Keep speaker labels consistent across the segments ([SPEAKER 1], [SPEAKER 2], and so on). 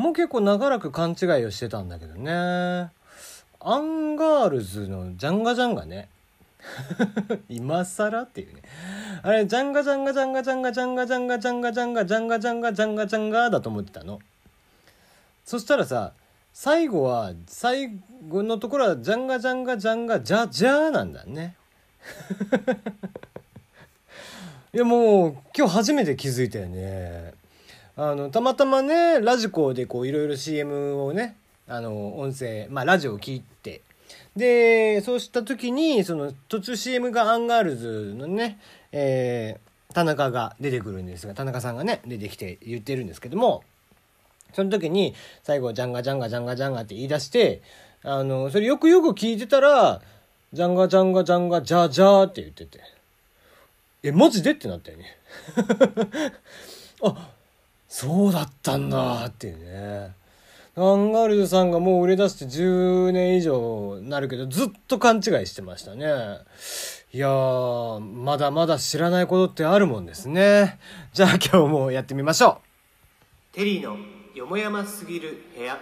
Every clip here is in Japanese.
[SPEAKER 1] もう結構長らく勘違いをしてたんだけどね。アンガールズのジャンガジャンガね。今更っていうね。あれジャンガジャンガジャンガジャンガジャンガジャンガジャンガジャンガジャンガジャンガジャンガジャンガだと思ってたのそしたらさ最後は最後のところはジャンガジャンガジャンガジャジャーなんだねいやもう今日初めて気づいたよねあのたまたまねラジコでこういろいろ CM をねあの音声まあラジオを聞いてでそうした時にその途中 CM がアンガールズのね、えー、田中が出てくるんですが田中さんがね出てきて言ってるんですけどもその時に最後ジャンガジャンガジャンガジャンガって言い出してあのそれよくよく聞いてたらジャンガジャンガジャンガジャージャーって言っててえマジで？ってなったよね。あそうだったんだっていうね。アンガールズさんがもう売れ出して10年以上なるけど、ずっと勘違いしてましたね。いやー、まだまだ知らないことってあるもんですね。じゃあ今日もやってみましょう。テリーのよもやますぎる部屋。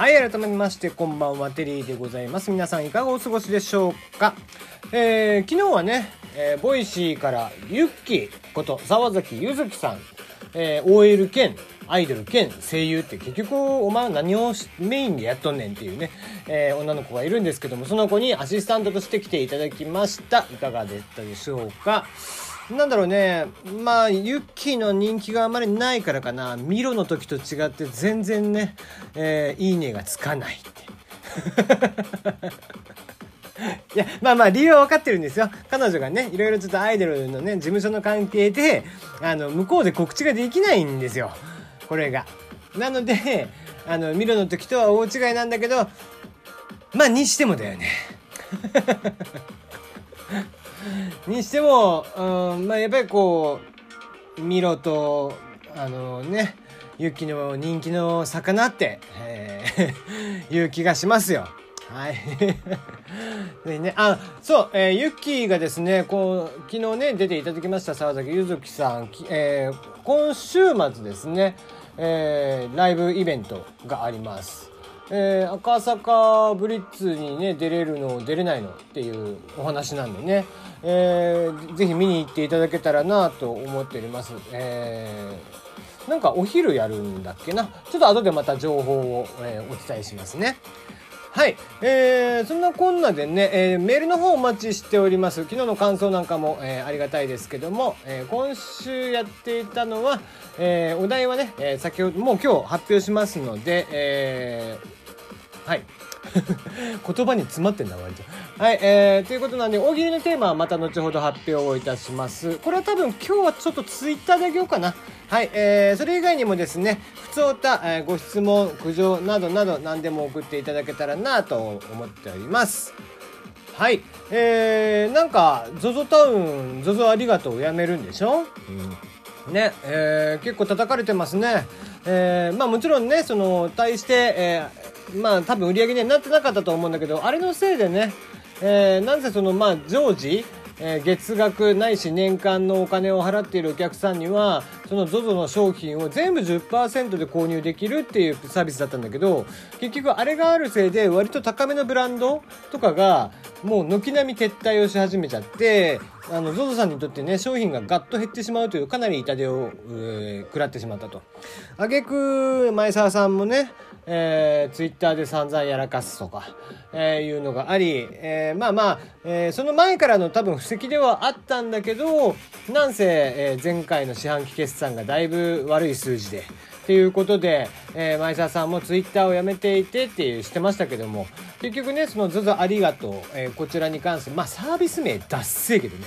[SPEAKER 1] はい、改めまして、こんばんは、テリーでございます。皆さん、いかがお過ごしでしょうか？えー、昨日はね、えー、ボイシーからユッキーこと沢崎ゆずきさん、えー、OL 兼アイドル兼声優って結局お前は何をメインでやっとんねんっていうね、えー、女の子がいるんですけどもその子にアシスタントとして来ていただきました。いかがでしたでしょうか？なんだろうねまあユッキーの人気があまりないからかなミロの時と違って全然ね、えー、いいねがつかないって いや、まあまあ理由は分かってるんですよ。彼女がね、いろいろちょっとアイドルのね、事務所の関係で、あの、向こうで告知ができないんですよ。これが。なので、あの、ミロの時とは大違いなんだけど、まあ、にしてもだよね。にしても、うん、まあやっぱりこう、ミロと、あのね、ユキの人気の魚って、えー、いう気がしますよ。はい。でね、あ、そう、えー、ユッキーがですね、こう、昨日ね、出ていただきました沢崎ゆずきさん、えー、今週末ですね、えー、ライブイベントがあります。えー、赤坂ブリッツにね、出れるの、出れないのっていうお話なんでね、えー、ぜひ見に行っていただけたらなと思っております。えー、なんかお昼やるんだっけな。ちょっと後でまた情報を、えー、お伝えしますね。はい。えー、そんなこんなでね、えー、メールの方お待ちしております。昨日の感想なんかも、えー、ありがたいですけども、えー、今週やっていたのは、えー、お題はね、えー、先ほど、もう今日発表しますので、えー、はい。言葉に詰まってんだ割と。はい、えー、ということなんで、大喜利のテーマはまた後ほど発表をいたします。これは多分今日はちょっとツイッターであげようかな。はい、えー、それ以外にもですね、普通た、えー、ご質問、苦情などなど何でも送っていただけたらなと思っております。はい、えー、なんか、ZOZO タウン、ZOZO ありがとうやめるんでしょ？うん。ね、えー、結構叩かれてますね。えー、まあもちろんね、その、対して、えー、まあ多分売り上げにはなってなかったと思うんだけど、あれのせいでね、えー、なんせその、まあ、常時、えー、月額ないし年間のお金を払っているお客さんにはその ZOZO の商品を全部10%で購入できるっていうサービスだったんだけど結局あれがあるせいで割と高めのブランドとかがもう軒並み撤退をし始めちゃってあの ZOZO さんにとってね商品がガッと減ってしまうというかなり痛手を、えー、食らってしまったと。挙句前澤さんもねえー、ツイッターで散々やらかすとか、えー、いうのがあり、えー、まあまあ、えー、その前からの多分布石ではあったんだけど、なんせ、えー、前回の四半期決算がだいぶ悪い数字で、っていうことで、えー、前澤さんもツイッターをやめていてっていうしてましたけども、結局ね、その ZOZO ありがとう、えー、こちらに関して、まあサービス名脱せえけどね、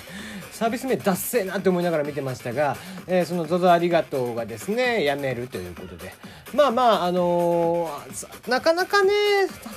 [SPEAKER 1] サービス名脱せなって思いながら見てましたが、えー、その ZOZO ありがとうがですね、やめるということで。まあまあ、あのー、なかなかね、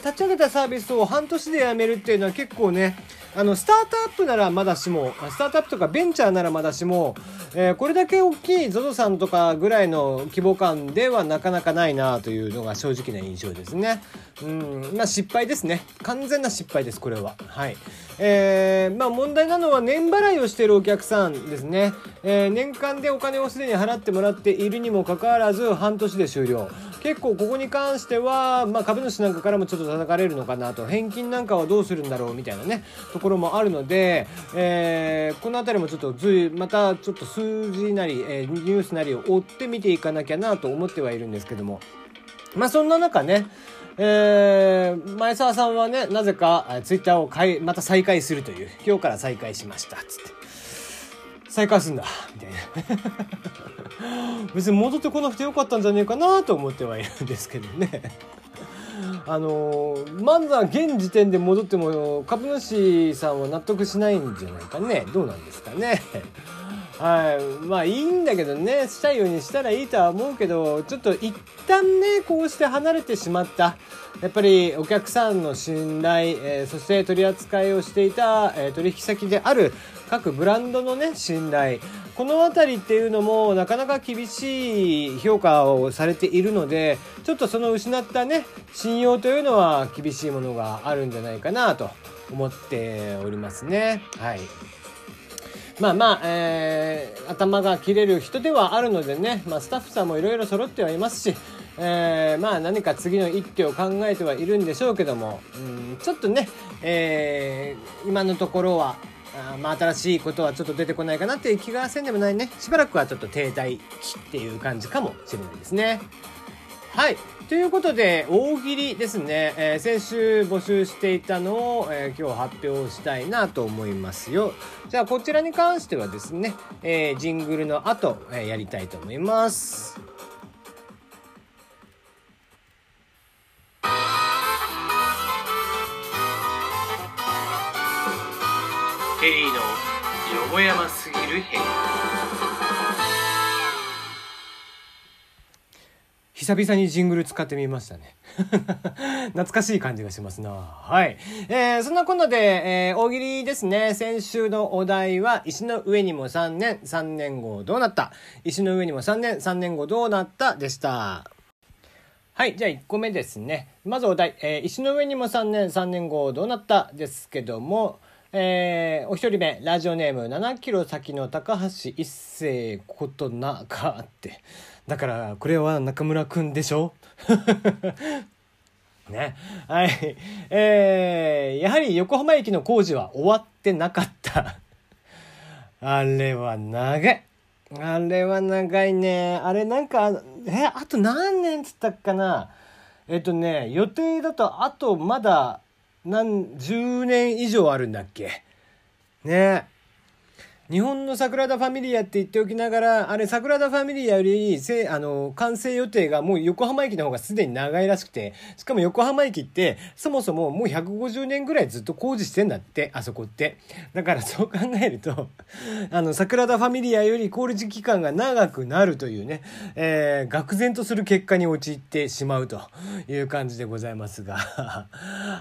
[SPEAKER 1] 立ち上げたサービスを半年でやめるっていうのは結構ね、あの、スタートアップならまだしも、スタートアップとかベンチャーならまだしも、えー、これだけ大きい ZOZO さんとかぐらいの規模感ではなかなかないなというのが正直な印象ですね。うん、まあ失敗ですね。完全な失敗です、これは。はい。えー、まあ問題なのは年払いをしてるお客さんですね。えー、年間でお金をすでに払ってもらっているにもかかわらず半年で終了。結構ここに関しては、まあ、株主なんかからもちょっと叩かれるのかなと返金なんかはどうするんだろうみたいなねところもあるので、えー、この辺りもちょっとずいまたちょっと数字なり、えー、ニュースなりを追って見ていかなきゃなと思ってはいるんですけどもまあそんな中ねえー、前澤さんはね、なぜかツイッターをまた再開するという、今日から再開しました、つって。再開すんだ、みたいな。別に戻ってこなくてよかったんじゃねえかなと思ってはいるんですけどね。あのまずは現時点で戻っても株主さんは納得しないんじゃないかね。どうなんですかね。はい。まあいいんだけどね。したいようにしたらいいとは思うけどちょっと一旦ねこうして離れてしまった。やっぱりお客さんの信頼、えー、そして取り扱いをしていた、えー、取引先である各ブランドのね信頼この辺りっていうのもなかなか厳しい評価をされているのでちょっとその失ったね信用というのは厳しいものがあるんじゃないかなと思っておりますねはい。まあまあ、えー、頭が切れる人ではあるのでね、まあ、スタッフさんもいろいろ揃ってはいますし、えー、まあ何か次の一手を考えてはいるんでしょうけども、うん、ちょっとね、えー、今のところはあまあ、新しいことはちょっと出てこないかなっていう気がせんでもないね。しばらくはちょっと停滞期っていう感じかもしれないですね。はい。ということで、大喜利ですね。えー、先週募集していたのを、えー、今日発表したいなと思いますよ。じゃあ、こちらに関してはですね、えー、ジングルの後、えやりたいと思います。
[SPEAKER 2] ヘリーのよもやますぎるヘリ
[SPEAKER 1] 久々にジングル使ってみましたね 懐かしい感じがしますな。はい。えー、そんなこんなで、えー、大喜利ですね。先週のお題は、石の上にも3年、3年後どうなった石の上にも3年、3年後どうなった？でした。はい。じゃあ1個目ですね。まずお題、えー、石の上にも3年、3年後どうなった？ですけども、えー、お一人目、ラジオネーム、7キロ先の高橋一生ことなかって。だから、これは中村くんでしょ？ね。はい。えー、やはり横浜駅の工事は終わってなかった。あれは長い。あれは長いね。あれなんか、え、あと何年つったっかな？えっとね、予定だとあとまだ何十年以上あるんだっけ。ね。日本の桜田ファミリアって言っておきながら、あれ桜田ファミリアより、せあの、完成予定がもう横浜駅の方がすでに長いらしくて、しかも横浜駅って、そもそももう150年ぐらいずっと工事してんだって、あそこって。だからそう考えると、あの、桜田ファミリアより工事期間が長くなるというね、えー、愕然とする結果に陥ってしまうという感じでございますが。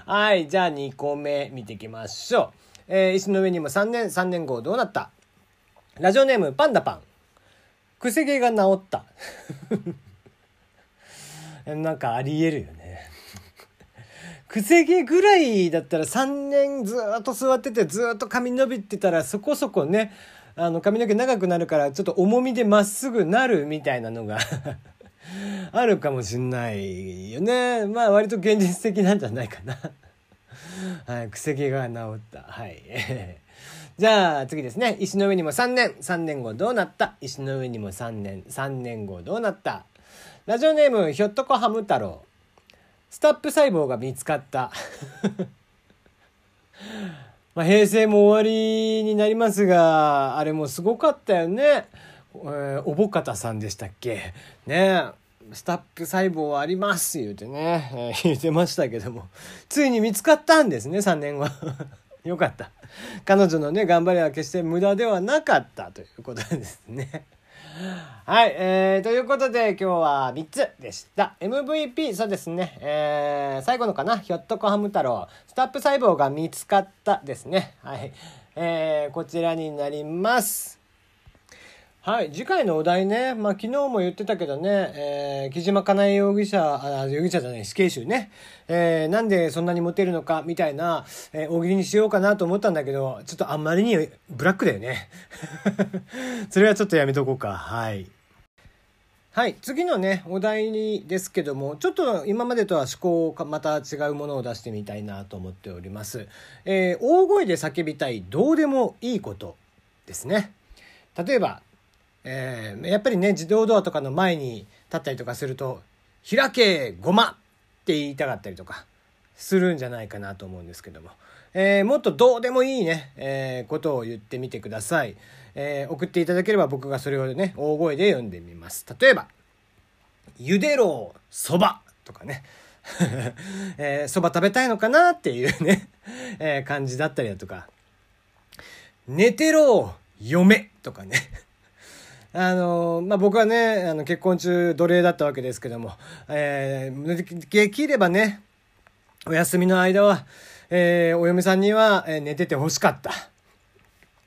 [SPEAKER 1] はい、じゃあ2個目見ていきましょう。えー、石の上にも3年、3年後どうなった？ラジオネームパンダパン。くせ毛が治った。なんかありえるよね。くせ毛ぐらいだったら3年ずっと座っててずっと髪伸びてたらそこそこね、あの髪の毛長くなるからちょっと重みでまっすぐなるみたいなのが あるかもしんないよね。まあ割と現実的なんじゃないかなはい、くせ毛が治った。はい。じゃあ次ですね。石の上にも3年。3年後どうなった？石の上にも3年。3年後どうなった？ラジオネームひょっとこハム太郎。スタップ細胞が見つかった。まあ、平成も終わりになりますが、あれもすごかったよね。えー、おぼかたさんでしたっけ？ねスタップ細胞あります言うてね、えー、言ってましたけども、ついに見つかったんですね、3年後。よかった。彼女のね、頑張りは決して無駄ではなかったということですね。はい、えー、ということで今日は3つでした。MVP、そうですね、えー、最後のかな、ひょっとこハム太郎、スタップ細胞が見つかったですね。はい、えー、こちらになります。はい、次回のお題ね、まあ昨日も言ってたけどね、えー、木島かなえ容疑者、あ、容疑者じゃない、死刑囚ね、えー、なんでそんなにモテるのか、みたいな、えー、大喜利にしようかなと思ったんだけど、ちょっとあんまりにブラックだよね。それはちょっとやめとこうか。はい。はい。次のね、お題にですけども、ちょっと今までとは思考をまた違うものを出してみたいなと思っております。えー、大声で叫びたい、どうでもいいことですね。例えば、えー、やっぱりね、自動ドアとかの前に立ったりとかすると、開けごまって言いたかったりとかするんじゃないかなと思うんですけども、えー、もっとどうでもいいね、えー、ことを言ってみてください。えー、送っていただければ僕がそれをね、大声で読んでみます。例えば、ゆでろ、そばとかね。えー、そば食べたいのかなっていうね、えー、感じだったりだとか、寝てろ、嫁とかね。あの、まあ、僕はね、あの、結婚中奴隷だったわけですけども、えー、できればね、お休みの間は、えー、お嫁さんには、えー、寝ててほしかった。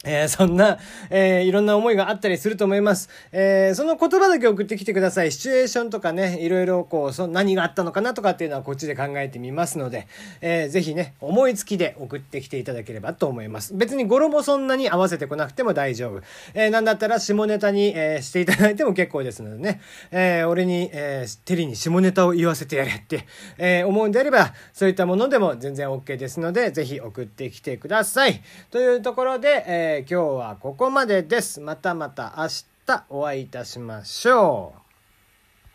[SPEAKER 1] えー、そんな、えー、いろんな思いがあったりすると思います。えー、その言葉だけ送ってきてください。シチュエーションとかね、いろいろこう、そ何があったのかなとかっていうのはこっちで考えてみますので、えー、ぜひね、思いつきで送ってきていただければと思います。別に語呂もそんなに合わせてこなくても大丈夫。えー、なんだったら下ネタに、えー、していただいても結構ですのでね、えー、俺に、えー、テリに下ネタを言わせてやれって、えー、思うんであれば、そういったものでも全然 OK ですので、ぜひ送ってきてください。というところで、えー、今日はここまでです。またまた明日お会いいたしましょう。